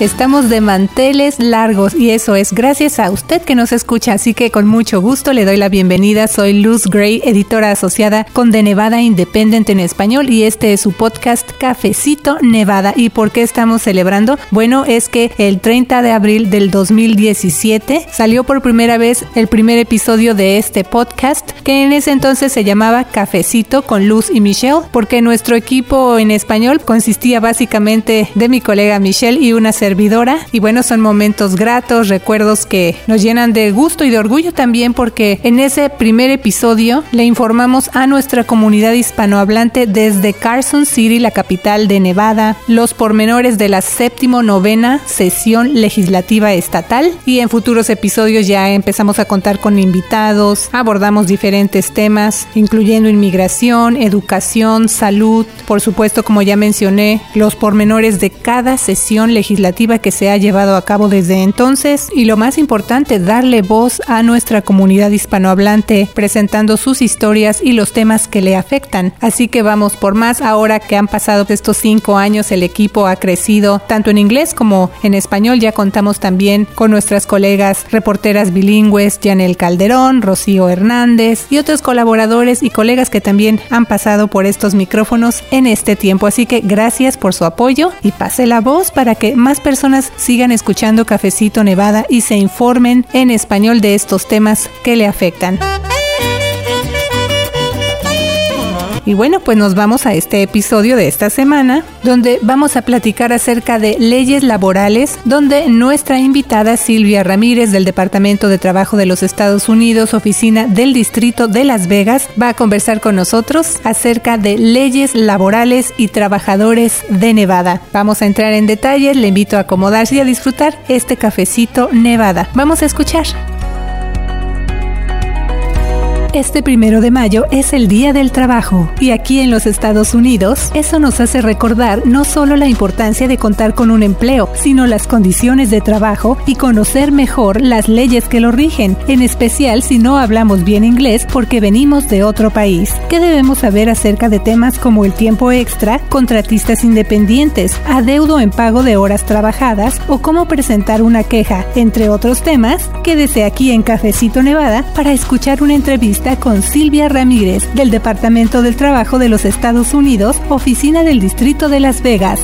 Estamos de manteles largos y eso es gracias a usted que nos escucha, así que con mucho gusto le doy la bienvenida. Soy Luz Gray, editora asociada con The Nevada Independent en español y este es su podcast Cafecito Nevada. ¿Y por qué estamos celebrando? Bueno, es que el 30 de abril del 2017 salió por primera vez el primer episodio de este podcast que en ese entonces se llamaba Cafecito con Luz y Michelle porque nuestro equipo en español consistía básicamente de mi colega Michelle y una servidora. Y bueno, son momentos gratos, recuerdos que nos llenan de gusto y de orgullo también porque en ese primer episodio le informamos a nuestra comunidad hispanohablante desde Carson City, la capital de Nevada, los pormenores de la séptimo novena sesión legislativa estatal. Y en futuros episodios ya empezamos a contar con invitados, abordamos diferentes temas, incluyendo inmigración, educación, salud, por supuesto, como ya mencioné, los pormenores de cada sesión legislativa que se ha llevado a cabo desde entonces y lo más importante, darle voz a nuestra comunidad hispanohablante presentando sus historias y los temas que le afectan. Así que vamos por más ahora que han pasado estos cinco años, el equipo ha crecido tanto en inglés como en español. Ya contamos también con nuestras colegas reporteras bilingües, Janel Calderón, Rocío Hernández y otros colaboradores y colegas que también han pasado por estos micrófonos en este tiempo. Así que gracias por su apoyo y pase la voz para que más personas sigan escuchando Cafecito Nevada y se informen en español de estos temas que le afectan. Y bueno, pues nos vamos a este episodio de esta semana, donde vamos a platicar acerca de leyes laborales, donde nuestra invitada Silvia Ramírez del Departamento de Trabajo de los Estados Unidos, oficina del Distrito de Las Vegas, va a conversar con nosotros acerca de leyes laborales y trabajadores de Nevada. Vamos a entrar en detalles, le invito a acomodarse y a disfrutar este cafecito Nevada. Vamos a escuchar. Este primero de mayo es el Día del Trabajo y aquí en los Estados Unidos eso nos hace recordar no solo la importancia de contar con un empleo, sino las condiciones de trabajo y conocer mejor las leyes que lo rigen, en especial si no hablamos bien inglés porque venimos de otro país. ¿Qué debemos saber acerca de temas como el tiempo extra, contratistas independientes, adeudo en pago de horas trabajadas o cómo presentar una queja, entre otros temas? Quédese aquí en Cafecito Nevada para escuchar una entrevista con Silvia Ramírez del Departamento del Trabajo de los Estados Unidos, Oficina del Distrito de Las Vegas.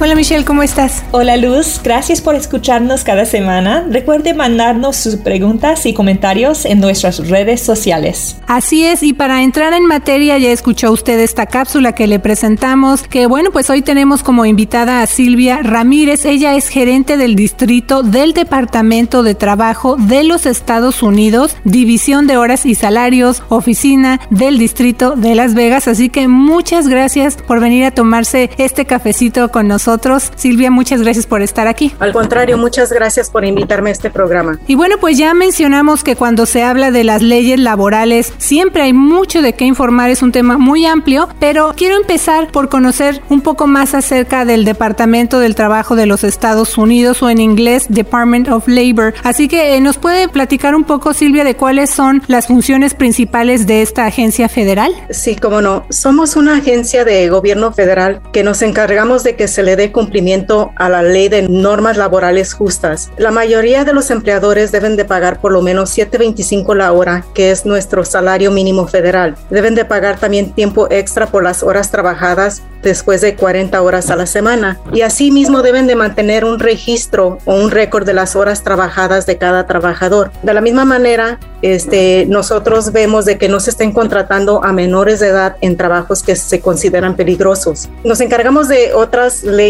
Hola Michelle, ¿cómo estás? Hola Luz, gracias por escucharnos cada semana. Recuerde mandarnos sus preguntas y comentarios en nuestras redes sociales. Así es, y para entrar en materia ya escuchó usted esta cápsula que le presentamos, que bueno, pues hoy tenemos como invitada a Silvia Ramírez. Ella es gerente del distrito del Departamento de Trabajo de los Estados Unidos, División de Horas y Salarios, oficina del distrito de Las Vegas. Así que muchas gracias por venir a tomarse este cafecito con nosotros Silvia, muchas gracias por estar aquí. Al contrario, muchas gracias por invitarme a este programa. Y bueno, pues ya mencionamos que cuando se habla de las leyes laborales, siempre hay mucho de qué informar, es un tema muy amplio, pero quiero empezar por conocer un poco más acerca del Departamento del Trabajo de los Estados Unidos o en inglés Department of Labor. Así que eh, nos puede platicar un poco, Silvia, de cuáles son las funciones principales de esta agencia federal. Sí, cómo no. Somos una agencia de gobierno federal que nos encargamos de que se le dé cumplimiento a la ley de normas laborales justas. La mayoría de los empleadores deben de pagar por lo menos 7.25 la hora, que es nuestro salario mínimo federal. Deben de pagar también tiempo extra por las horas trabajadas después de 40 horas a la semana. Y asimismo deben de mantener un registro o un récord de las horas trabajadas de cada trabajador. De la misma manera, este, nosotros vemos de que no se estén contratando a menores de edad en trabajos que se consideran peligrosos. Nos encargamos de otras leyes,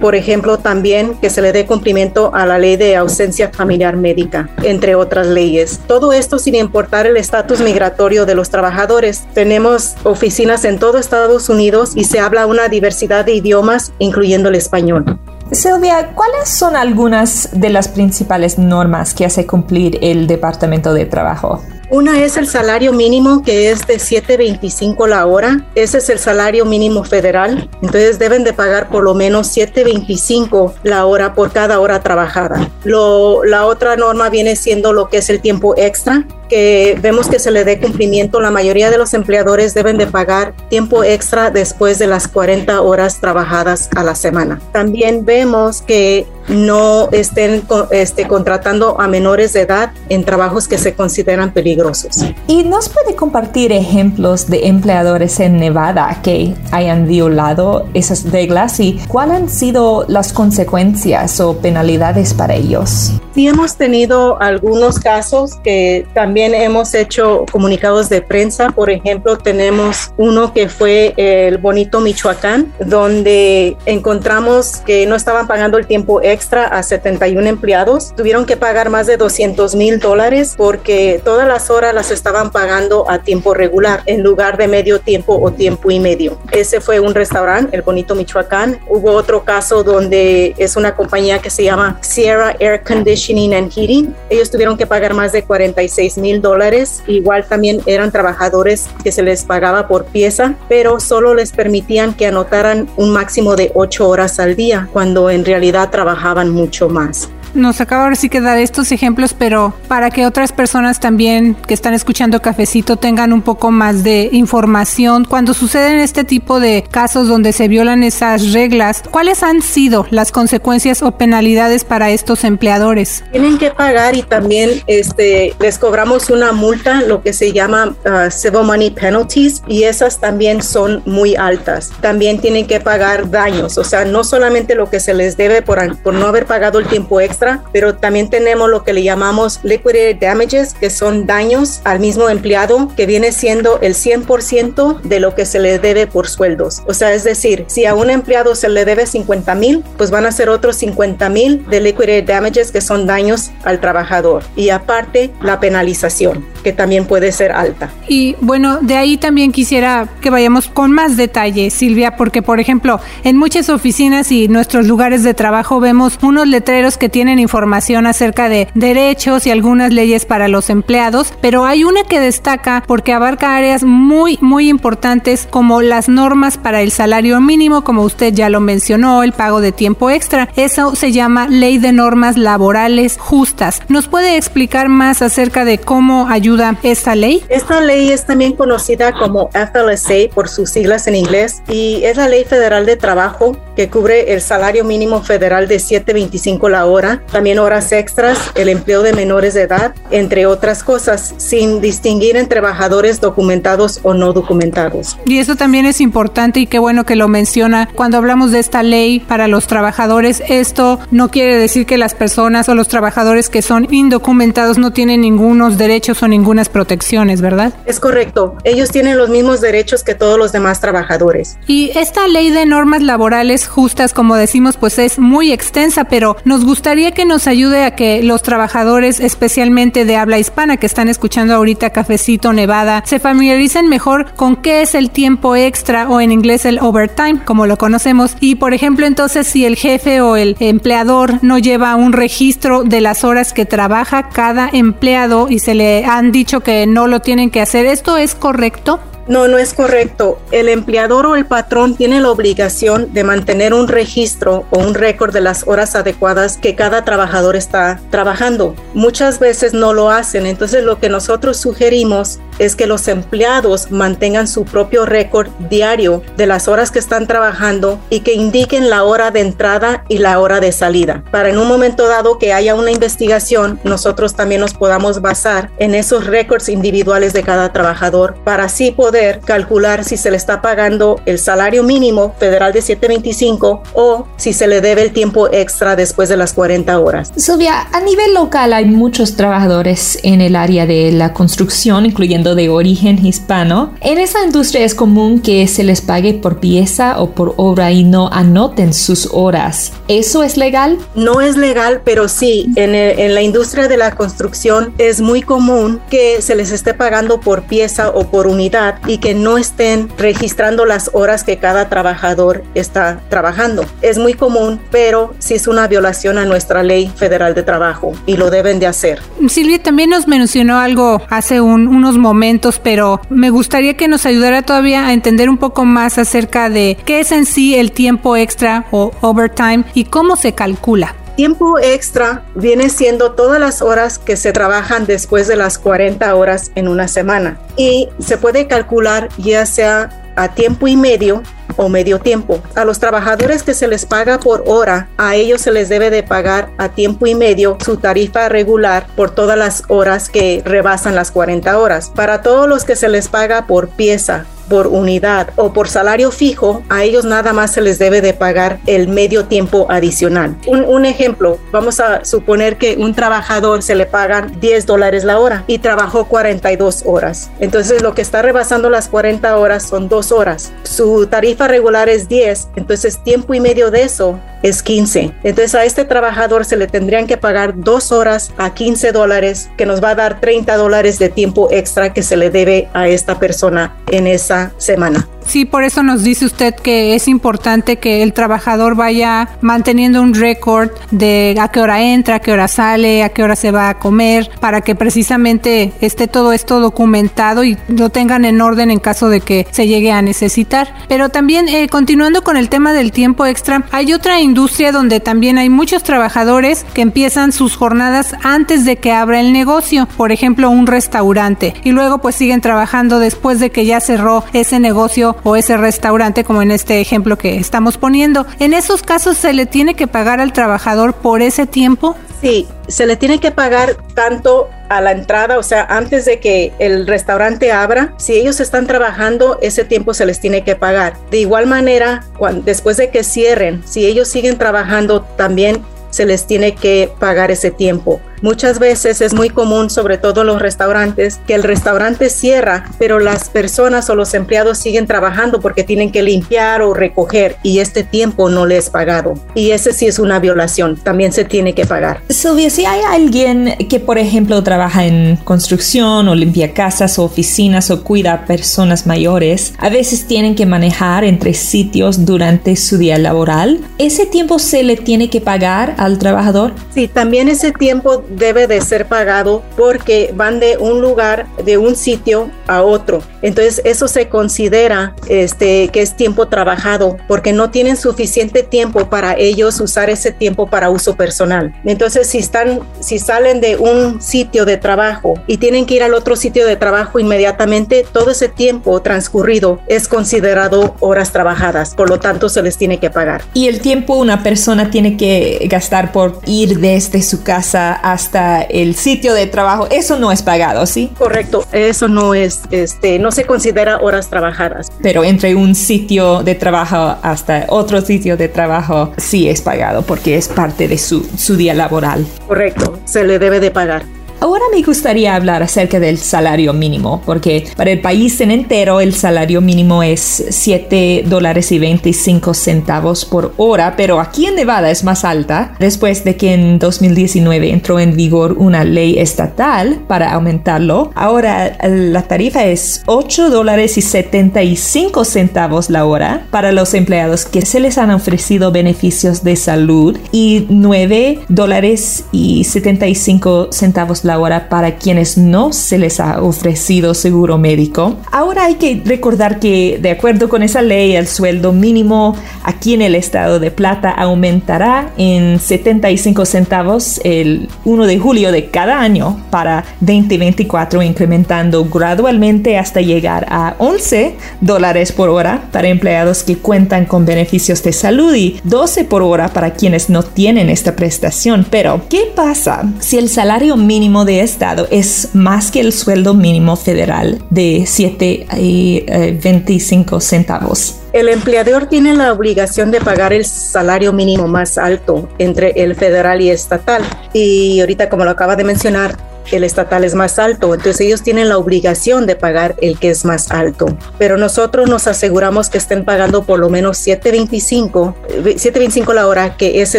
por ejemplo, también que se le dé cumplimiento a la ley de ausencia familiar médica, entre otras leyes. Todo esto sin importar el estatus migratorio de los trabajadores. Tenemos oficinas en todo Estados Unidos y se habla una diversidad de idiomas, incluyendo el español. Silvia, ¿cuáles son algunas de las principales normas que hace cumplir el Departamento de Trabajo? Una es el salario mínimo que es de 7.25 la hora. Ese es el salario mínimo federal. Entonces deben de pagar por lo menos 7.25 la hora por cada hora trabajada. Lo, la otra norma viene siendo lo que es el tiempo extra que vemos que se le dé cumplimiento. La mayoría de los empleadores deben de pagar tiempo extra después de las 40 horas trabajadas a la semana. También vemos que no estén este, contratando a menores de edad en trabajos que se consideran peligrosos. ¿Y nos puede compartir ejemplos de empleadores en Nevada que hayan violado esas reglas y cuáles han sido las consecuencias o penalidades para ellos? Sí, hemos tenido algunos casos que también hemos hecho comunicados de prensa. Por ejemplo, tenemos uno que fue el Bonito Michoacán, donde encontramos que no estaban pagando el tiempo extra a 71 empleados. Tuvieron que pagar más de 200 mil dólares porque todas las horas las estaban pagando a tiempo regular en lugar de medio tiempo o tiempo y medio. Ese fue un restaurante, el Bonito Michoacán. Hubo otro caso donde es una compañía que se llama Sierra Air Conditioning and Heating. Ellos tuvieron que pagar más de 46 mil dólares. Igual también eran trabajadores que se les pagaba por pieza, pero solo les permitían que anotaran un máximo de 8 horas al día, cuando en realidad trabajaban mucho más nos acaba ahora sí que dar estos ejemplos, pero para que otras personas también que están escuchando Cafecito tengan un poco más de información cuando suceden este tipo de casos donde se violan esas reglas, ¿cuáles han sido las consecuencias o penalidades para estos empleadores? Tienen que pagar y también este, les cobramos una multa, lo que se llama uh, civil money penalties, y esas también son muy altas. También tienen que pagar daños, o sea, no solamente lo que se les debe por, por no haber pagado el tiempo extra, pero también tenemos lo que le llamamos liquidated damages, que son daños al mismo empleado, que viene siendo el 100% de lo que se le debe por sueldos. O sea, es decir, si a un empleado se le debe 50 mil, pues van a ser otros 50 mil de liquidated damages, que son daños al trabajador. Y aparte, la penalización, que también puede ser alta. Y bueno, de ahí también quisiera que vayamos con más detalle, Silvia, porque por ejemplo, en muchas oficinas y nuestros lugares de trabajo vemos unos letreros que tienen información acerca de derechos y algunas leyes para los empleados, pero hay una que destaca porque abarca áreas muy, muy importantes como las normas para el salario mínimo, como usted ya lo mencionó, el pago de tiempo extra. Eso se llama Ley de Normas Laborales Justas. ¿Nos puede explicar más acerca de cómo ayuda esta ley? Esta ley es también conocida como FLSA por sus siglas en inglés y es la Ley Federal de Trabajo que cubre el salario mínimo federal de 7.25 la hora también horas extras, el empleo de menores de edad, entre otras cosas, sin distinguir entre trabajadores documentados o no documentados. Y eso también es importante y qué bueno que lo menciona. Cuando hablamos de esta ley para los trabajadores, esto no quiere decir que las personas o los trabajadores que son indocumentados no tienen ningunos derechos o ningunas protecciones, ¿verdad? Es correcto. Ellos tienen los mismos derechos que todos los demás trabajadores. Y esta ley de normas laborales justas, como decimos, pues es muy extensa, pero nos gustaría que nos ayude a que los trabajadores, especialmente de habla hispana que están escuchando ahorita Cafecito Nevada, se familiaricen mejor con qué es el tiempo extra o en inglés el overtime, como lo conocemos. Y por ejemplo, entonces si el jefe o el empleador no lleva un registro de las horas que trabaja cada empleado y se le han dicho que no lo tienen que hacer, ¿esto es correcto? No, no es correcto. El empleador o el patrón tiene la obligación de mantener un registro o un récord de las horas adecuadas que cada trabajador está trabajando. Muchas veces no lo hacen, entonces lo que nosotros sugerimos es que los empleados mantengan su propio récord diario de las horas que están trabajando y que indiquen la hora de entrada y la hora de salida. Para en un momento dado que haya una investigación, nosotros también nos podamos basar en esos récords individuales de cada trabajador para así poder calcular si se le está pagando el salario mínimo federal de 725 o si se le debe el tiempo extra después de las 40 horas. Silvia, a nivel local hay muchos trabajadores en el área de la construcción, incluyendo de origen hispano. En esa industria es común que se les pague por pieza o por obra y no anoten sus horas. ¿Eso es legal? No es legal, pero sí, en, en la industria de la construcción es muy común que se les esté pagando por pieza o por unidad y que no estén registrando las horas que cada trabajador está trabajando. Es muy común, pero sí es una violación a nuestra ley federal de trabajo y lo deben de hacer. Silvia también nos mencionó algo hace unos momentos, pero me gustaría que nos ayudara todavía a entender un poco más acerca de qué es en sí el tiempo extra o overtime y cómo se calcula. tiempo extra viene siendo todas las horas que se trabajan después de las 40 horas en una semana y se puede calcular ya sea a tiempo y medio o medio tiempo. A los trabajadores que se les paga por hora, a ellos se les debe de pagar a tiempo y medio su tarifa regular por todas las horas que rebasan las 40 horas. Para todos los que se les paga por pieza por unidad o por salario fijo, a ellos nada más se les debe de pagar el medio tiempo adicional. Un, ejemplo, vamos a suponer que un trabajador se le pagan 10 dólares la hora y trabajó 42 horas. Entonces lo que está rebasando las 40 horas son 2 horas. Su tarifa regular es 10, entonces tiempo y medio de eso es 15. Entonces a este trabajador se le tendrían que pagar dos horas a 15 dólares, que nos va a dar 30 dólares de tiempo extra que se le debe a esta persona en esa semana. Sí, por eso nos dice usted que es importante que el trabajador vaya manteniendo un récord de a qué hora entra, a qué hora sale, a qué hora se va a comer, para que precisamente esté todo esto documentado y lo tengan en orden en caso de que se llegue a necesitar. Pero también, eh, continuando con el tema del tiempo extra, hay otra industria donde también hay muchos trabajadores que empiezan sus jornadas antes de que abra el negocio, por ejemplo, un restaurante, y luego pues siguen trabajando después de que ya cerró ese negocio o ese restaurante como en este ejemplo que estamos poniendo. ¿En esos casos se le tiene que pagar al trabajador por ese tiempo? Sí, se le tiene que pagar tanto a la entrada, o sea, antes de que el restaurante abra, si ellos están trabajando, ese tiempo se les tiene que pagar. De igual manera, después de que cierren, si ellos siguen trabajando, también se les tiene que pagar ese tiempo. Muchas veces es muy común, sobre todo los restaurantes, que el restaurante cierra, pero las personas o los empleados siguen trabajando porque tienen que limpiar o recoger y este tiempo no les es pagado. Y ese sí es una violación, también se tiene que pagar. Silvia, si hay alguien que, por ejemplo, trabaja en construcción o limpia casas o oficinas o cuida a personas mayores, a veces tienen que manejar entre sitios durante su día laboral. ¿Ese tiempo se le tiene que pagar al trabajador? Sí, también ese tiempo debe de ser pagado porque van de un lugar, de un sitio a otro. Entonces eso se considera este, que es tiempo trabajado porque no tienen suficiente tiempo para ellos usar ese tiempo para uso personal. Entonces si están, si salen de un sitio de trabajo y tienen que ir al otro sitio de trabajo inmediatamente, todo ese tiempo transcurrido es considerado horas trabajadas. Por lo tanto se les tiene que pagar. Y el tiempo una persona tiene que gastar por ir desde su casa hasta hasta el sitio de trabajo, eso no es pagado, ¿sí? Correcto, eso no es, este, no se considera horas trabajadas. Pero entre un sitio de trabajo hasta otro sitio de trabajo sí es pagado porque es parte de su, su día laboral. Correcto, se le debe de pagar. Ahora me gustaría hablar acerca del salario mínimo, porque para el país en entero el salario mínimo es 7 dólares y 25 centavos por hora, pero aquí en Nevada es más alta, después de que en 2019 entró en vigor una ley estatal para aumentarlo. Ahora la tarifa es 8 dólares y 75 centavos la hora para los empleados que se les han ofrecido beneficios de salud y 9 dólares y 75 centavos la hora para quienes no se les ha ofrecido seguro médico. Ahora hay que recordar que de acuerdo con esa ley el sueldo mínimo aquí en el estado de Plata aumentará en 75 centavos el 1 de julio de cada año para 2024 incrementando gradualmente hasta llegar a 11 dólares por hora para empleados que cuentan con beneficios de salud y 12 por hora para quienes no tienen esta prestación. Pero, ¿qué pasa si el salario mínimo de Estado es más que el sueldo mínimo federal de 7 y 25 eh, centavos. El empleador tiene la obligación de pagar el salario mínimo más alto entre el federal y estatal. Y ahorita, como lo acaba de mencionar, el estatal es más alto, entonces ellos tienen la obligación de pagar el que es más alto. Pero nosotros nos aseguramos que estén pagando por lo menos 7.25, 7.25 la hora, que ese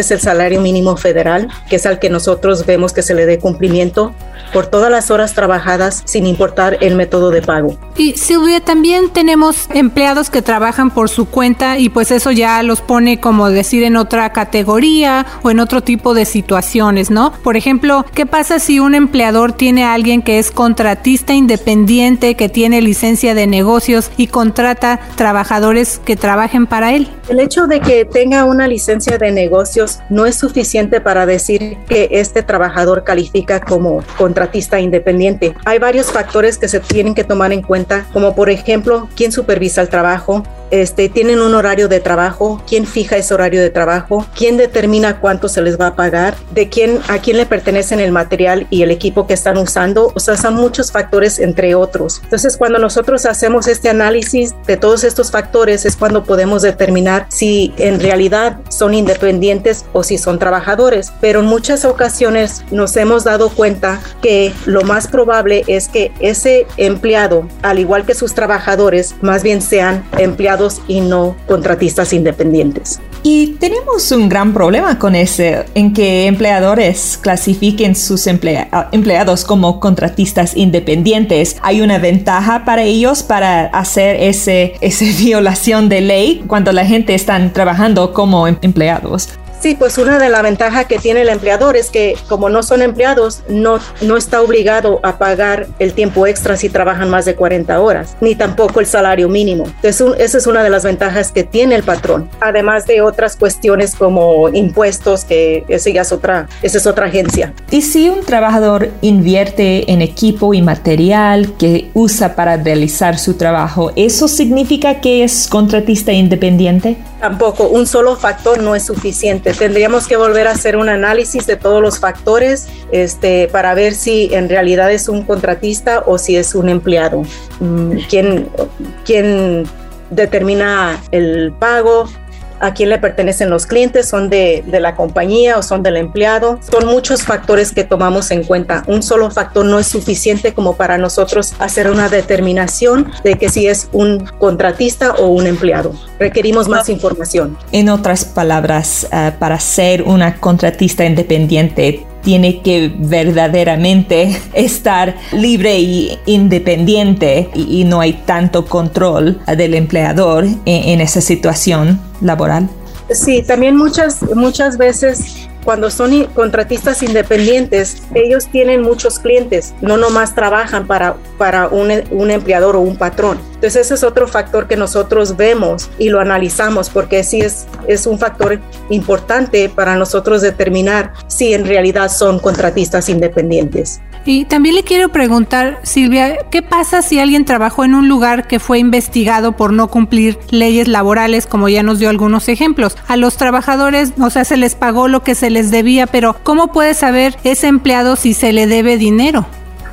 es el salario mínimo federal, que es al que nosotros vemos que se le dé cumplimiento por todas las horas trabajadas sin importar el método de pago. Y Silvia, también tenemos empleados que trabajan por su cuenta y pues eso ya los pone como decir en otra categoría o en otro tipo de situaciones, ¿no? Por ejemplo, ¿qué pasa si un empleador tiene a alguien que es contratista independiente, que tiene licencia de negocios y contrata trabajadores que trabajen para él? El hecho de que tenga una licencia de negocios no es suficiente para decir que este trabajador califica como contratista independiente. Hay varios factores que se tienen que tomar en cuenta, como por ejemplo, quién supervisa el trabajo, este, tienen un horario de trabajo, quién fija ese horario de trabajo, quién determina cuánto se les va a pagar, de quién a quién le pertenecen el material y el equipo que están usando, o sea, son muchos factores entre otros. Entonces, cuando nosotros hacemos este análisis de todos estos factores es cuando podemos determinar si en realidad son independientes o si son trabajadores, pero en muchas ocasiones nos hemos dado cuenta que lo más probable es que ese empleado, al igual que sus trabajadores, más bien sean empleados y no contratistas independientes. Y tenemos un gran problema con ese, en que empleadores clasifiquen sus empleados como contratistas independientes. ¿Hay una ventaja para ellos para hacer ese, esa violación de ley cuando la gente está trabajando como em-, empleados? Sí, pues una de las ventajas que tiene el empleador es que como no son empleados, no, no está obligado a pagar el tiempo extra si trabajan más de 40 horas, ni tampoco el salario mínimo. Entonces, esa es una de las ventajas que tiene el patrón, además de otras cuestiones como impuestos, que esa ya es otra, esa es otra agencia. ¿Y si un trabajador invierte en equipo y material que usa para realizar su trabajo, eso significa que es contratista independiente? Tampoco, un solo factor no es suficiente. Tendríamos que volver a hacer un análisis de todos los factores este, para ver si en realidad es un contratista o si es un empleado. Mm, ¿Quién, quién determina el pago? A quién le pertenecen los clientes, son de, la compañía o son del empleado. Son muchos factores que tomamos en cuenta. Un solo factor no es suficiente como para nosotros hacer una determinación de que si es un contratista o un empleado. Requerimos más información. En otras palabras, uh, para ser una contratista independiente, tiene que verdaderamente estar libre y independiente y, y no hay tanto control del empleador en, en esa situación laboral. Sí, también muchas, muchas veces cuando son contratistas independientes, ellos tienen muchos clientes, no nomás trabajan para, para un, un, empleador o un patrón. Entonces ese es otro factor que nosotros vemos y lo analizamos porque sí es, es un factor importante para nosotros determinar si en realidad son contratistas independientes. Y también le quiero preguntar, Silvia, ¿qué pasa si alguien trabajó en un lugar que fue investigado por no cumplir leyes laborales, como ya nos dio algunos ejemplos? A los trabajadores, o sea, se les pagó lo que se les debía, pero ¿cómo puede saber ese empleado si se le debe dinero?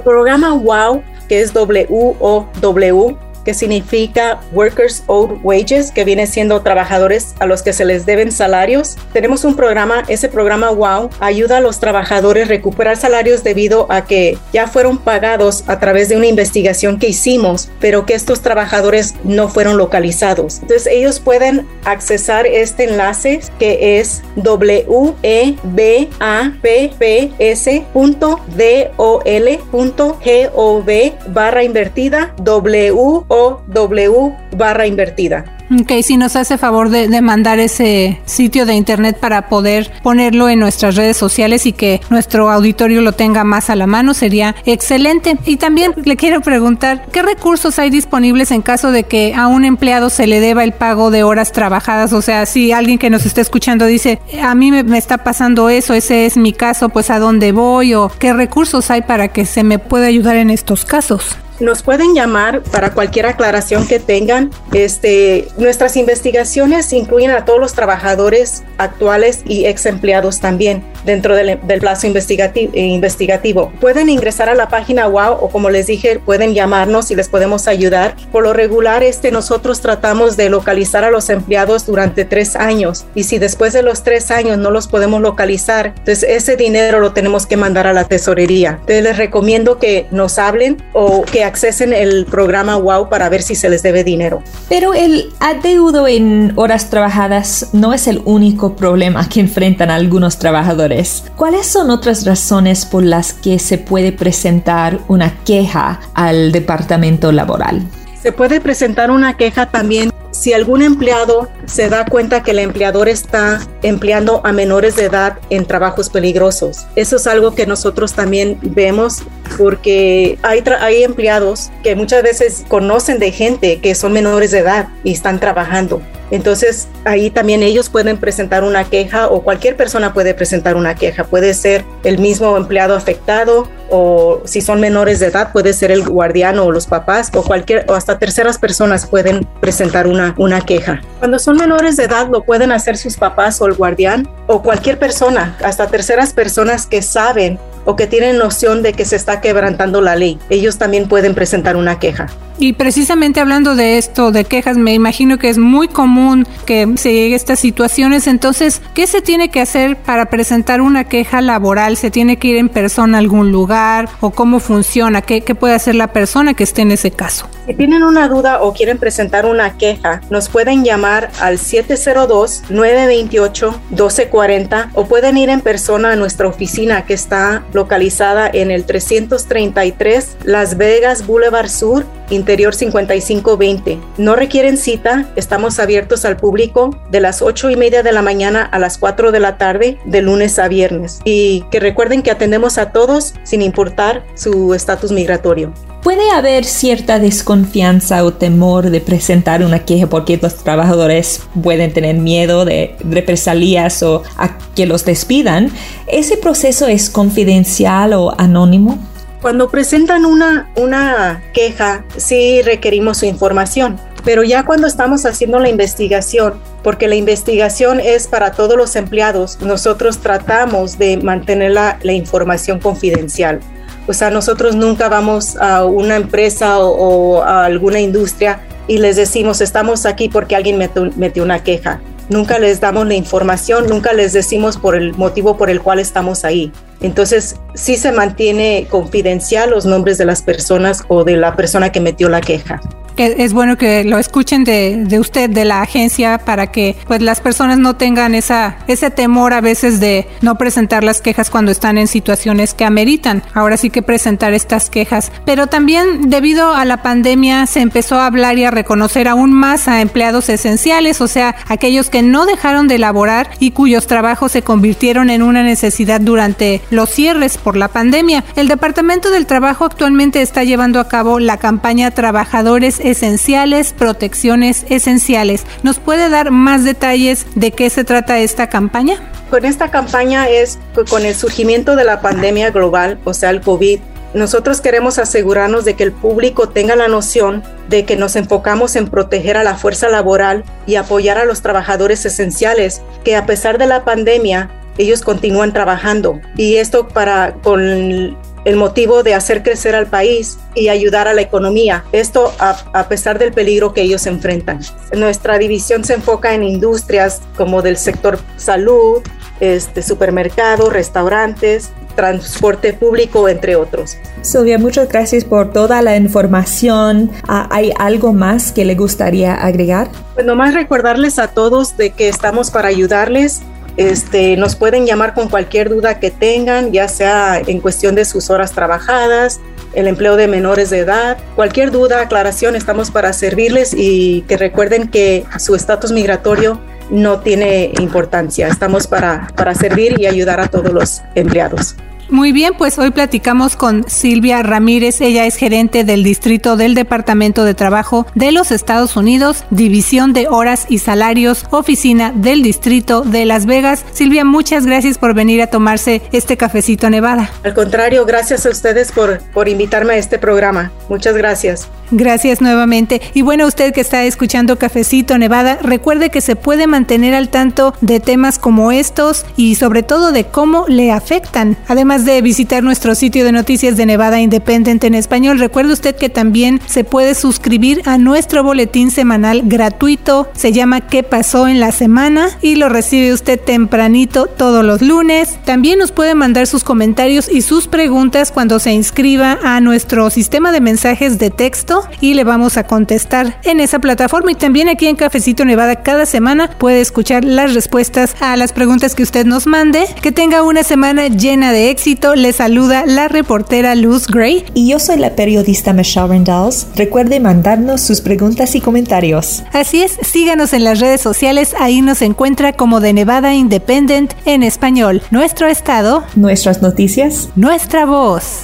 Programa WOW, que es W-O-W, que significa Workers Owed Wages, que viene siendo trabajadores a los que se les deben salarios. Tenemos un programa, ese programa WOW ayuda a los trabajadores a recuperar salarios debido a que ya fueron pagados a través de una investigación que hicimos, pero que estos trabajadores no fueron localizados. Entonces ellos pueden accesar este enlace que es webapps.dol.gov barra invertida w o W barra invertida. Ok, si nos hace favor de, mandar ese sitio de internet para poder ponerlo en nuestras redes sociales y que nuestro auditorio lo tenga más a la mano, sería excelente. Y también le quiero preguntar, ¿qué recursos hay disponibles en caso de que a un empleado se le deba el pago de horas trabajadas? O sea, si alguien que nos está escuchando dice, a mí me, me está pasando eso, ese es mi caso, pues a dónde voy o qué recursos hay para que se me pueda ayudar en estos casos. Nos pueden llamar para cualquier aclaración que tengan. Este, nuestras investigaciones incluyen a todos los trabajadores actuales y ex empleados también dentro del, plazo investigativo, investigativo. Pueden ingresar a la página WOW o como les dije, pueden llamarnos y les podemos ayudar. Por lo regular, este, nosotros tratamos de localizar a los empleados durante tres años y si después de los tres años no los podemos localizar, entonces ese dinero lo tenemos que mandar a la tesorería. Entonces les recomiendo que nos hablen o que accesen el programa WOW para ver si se les debe dinero. Pero el adeudo en horas trabajadas no es el único problema que enfrentan algunos trabajadores trabajadores. ¿Cuáles son otras razones por las que se puede presentar una queja al departamento laboral? Se puede presentar una queja también si algún empleado se da cuenta que el empleador está empleando a menores de edad en trabajos peligrosos. Eso es algo que nosotros también vemos porque hay, hay empleados que muchas veces conocen de gente que son menores de edad y están trabajando. Entonces ahí también ellos pueden presentar una queja o cualquier persona puede presentar una queja. Puede ser el mismo empleado afectado o si son menores de edad puede ser el guardiano o los papás o cualquier o hasta terceras personas pueden presentar una, una queja. Cuando son menores de edad lo pueden hacer sus papás o el guardián o cualquier persona, hasta terceras personas que saben o que tienen noción de que se está quebrantando la ley. Ellos también pueden presentar una queja. Y precisamente hablando de esto, de quejas, me imagino que es muy común que se llegue a estas situaciones. Entonces, ¿qué se tiene que hacer para presentar una queja laboral? ¿Se tiene que ir en persona a algún lugar? ¿O cómo funciona? ¿Qué, qué puede hacer la persona que esté en ese caso? Si tienen una duda o quieren presentar una queja, nos pueden llamar al 702-928-1240 o pueden ir en persona a nuestra oficina que está localizada en el 333 Las Vegas Boulevard Sur, Interior 5520. No requieren cita, estamos abiertos al público de las 8 y media de la mañana a las 4 de la tarde, de lunes a viernes. Y que recuerden que atendemos a todos sin importar su estatus migratorio. Puede haber cierta desconfianza o temor de presentar una queja porque los trabajadores pueden tener miedo de represalias o a que los despidan. ¿Ese proceso es confidencial o anónimo? Cuando presentan una, una queja, sí requerimos su información, pero ya cuando estamos haciendo la investigación, porque la investigación es para todos los empleados, nosotros tratamos de mantener la, la información confidencial. O sea, nosotros nunca vamos a una empresa o, a alguna industria y les decimos, estamos aquí porque alguien metió, una queja. Nunca les damos la información, nunca les decimos por el motivo por el cual estamos ahí. Entonces, sí se mantiene confidencial los nombres de las personas o de la persona que metió la queja es bueno que lo escuchen de, de, usted, de la agencia, para que pues las personas no tengan esa, ese temor a veces de no presentar las quejas cuando están en situaciones que ameritan. Ahora sí que presentar estas quejas. Pero también debido a la pandemia se empezó a hablar y a reconocer aún más a empleados esenciales, o sea, aquellos que no dejaron de laborar y cuyos trabajos se convirtieron en una necesidad durante los cierres por la pandemia. El Departamento del Trabajo actualmente está llevando a cabo la campaña Trabajadores esenciales, protecciones esenciales. ¿Nos puede dar más detalles de qué se trata esta campaña? Con esta campaña es con el surgimiento de la pandemia global, o sea, el COVID, nosotros queremos asegurarnos de que el público tenga la noción de que nos enfocamos en proteger a la fuerza laboral y apoyar a los trabajadores esenciales, que a pesar de la pandemia, ellos continúan trabajando. Y esto para con el motivo de hacer crecer al país y ayudar a la economía. Esto a, pesar del peligro que ellos enfrentan. Nuestra división se enfoca en industrias como del sector salud, este, supermercados, restaurantes, transporte público, entre otros. Silvia, muchas gracias por toda la información. Ah, ¿Hay algo más que le gustaría agregar? Pues nomás recordarles a todos de que estamos para ayudarles este, nos pueden llamar con cualquier duda que tengan, ya sea en cuestión de sus horas trabajadas, el empleo de menores de edad, cualquier duda, aclaración, estamos para servirles y que recuerden que su estatus migratorio no tiene importancia. Estamos para, para servir y ayudar a todos los empleados. Muy bien, pues hoy platicamos con Silvia Ramírez. Ella es gerente del distrito del Departamento de Trabajo de los Estados Unidos, División de Horas y Salarios, Oficina del Distrito de Las Vegas. Silvia, muchas gracias por venir a tomarse este cafecito Nevada. Al contrario, gracias a ustedes por, por invitarme a este programa. Muchas gracias. Gracias nuevamente. Y bueno, usted que está escuchando Cafecito Nevada, recuerde que se puede mantener al tanto de temas como estos y sobre todo de cómo le afectan. Además, de visitar nuestro sitio de noticias de Nevada Independent en español, recuerde usted que también se puede suscribir a nuestro boletín semanal gratuito. Se llama ¿Qué pasó en la semana? y lo recibe usted tempranito todos los lunes. También nos puede mandar sus comentarios y sus preguntas cuando se inscriba a nuestro sistema de mensajes de texto y le vamos a contestar en esa plataforma y también aquí en Cafecito Nevada cada semana puede escuchar las respuestas a las preguntas que usted nos mande. Que tenga una semana llena de éxito. Le saluda la reportera Luz Gray. Y yo soy la periodista Michelle Rendells. Recuerde mandarnos sus preguntas y comentarios. Así es, síganos en las redes sociales. Ahí nos encuentra como de Nevada Independent en español. Nuestro estado. Nuestras noticias. Nuestra voz.